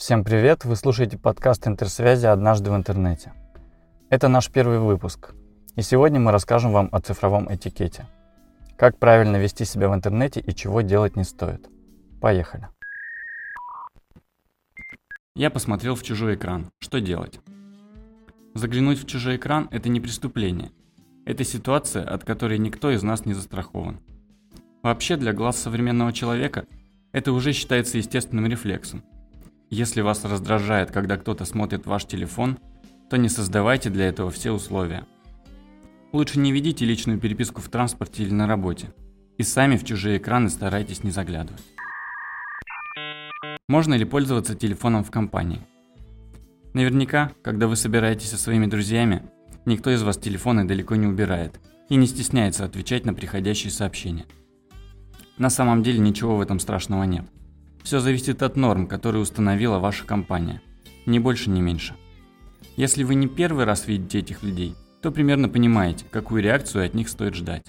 Всем привет! Вы слушаете подкаст интерсвязи «Однажды в интернете». Это наш первый выпуск, и сегодня мы расскажем вам о цифровом этикете. Как правильно вести себя в интернете и чего делать не стоит. Поехали! Я посмотрел в чужой экран. Что делать? Заглянуть в чужой экран – это не преступление. Это ситуация, от которой никто из нас не застрахован. Вообще, для глаз современного человека это уже считается естественным рефлексом – если вас раздражает, когда кто-то смотрит ваш телефон, то не создавайте для этого все условия. Лучше не ведите личную переписку в транспорте или на работе. И сами в чужие экраны старайтесь не заглядывать. Можно ли пользоваться телефоном в компании? Наверняка, когда вы собираетесь со своими друзьями, никто из вас телефоны далеко не убирает и не стесняется отвечать на приходящие сообщения. На самом деле ничего в этом страшного нет – все зависит от норм, которые установила ваша компания. Ни больше, ни меньше. Если вы не первый раз видите этих людей, то примерно понимаете, какую реакцию от них стоит ждать.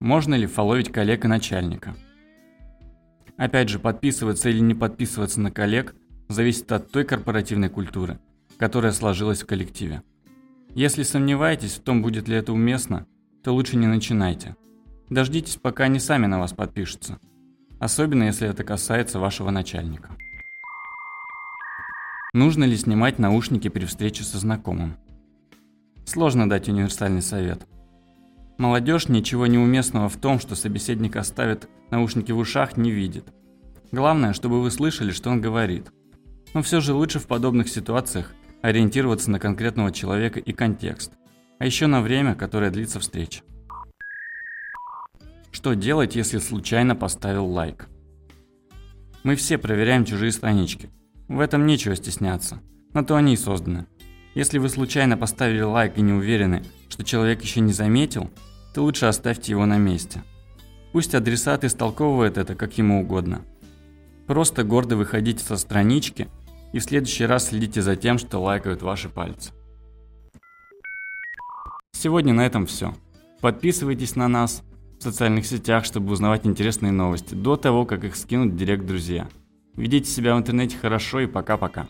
Можно ли фоловить коллег и начальника? Опять же, подписываться или не подписываться на коллег зависит от той корпоративной культуры, которая сложилась в коллективе. Если сомневаетесь в том, будет ли это уместно, то лучше не начинайте. Дождитесь, пока они сами на вас подпишутся – особенно если это касается вашего начальника. Нужно ли снимать наушники при встрече со знакомым? Сложно дать универсальный совет. Молодежь ничего неуместного в том, что собеседник оставит наушники в ушах, не видит. Главное, чтобы вы слышали, что он говорит. Но все же лучше в подобных ситуациях ориентироваться на конкретного человека и контекст, а еще на время, которое длится встреча. Что делать, если случайно поставил лайк? Мы все проверяем чужие странички. В этом нечего стесняться. На то они и созданы. Если вы случайно поставили лайк и не уверены, что человек еще не заметил, то лучше оставьте его на месте. Пусть адресат истолковывает это как ему угодно. Просто гордо выходите со странички и в следующий раз следите за тем, что лайкают ваши пальцы. Сегодня на этом все. Подписывайтесь на нас, в социальных сетях, чтобы узнавать интересные новости, до того, как их скинут в директ друзья. Ведите себя в интернете хорошо и пока-пока.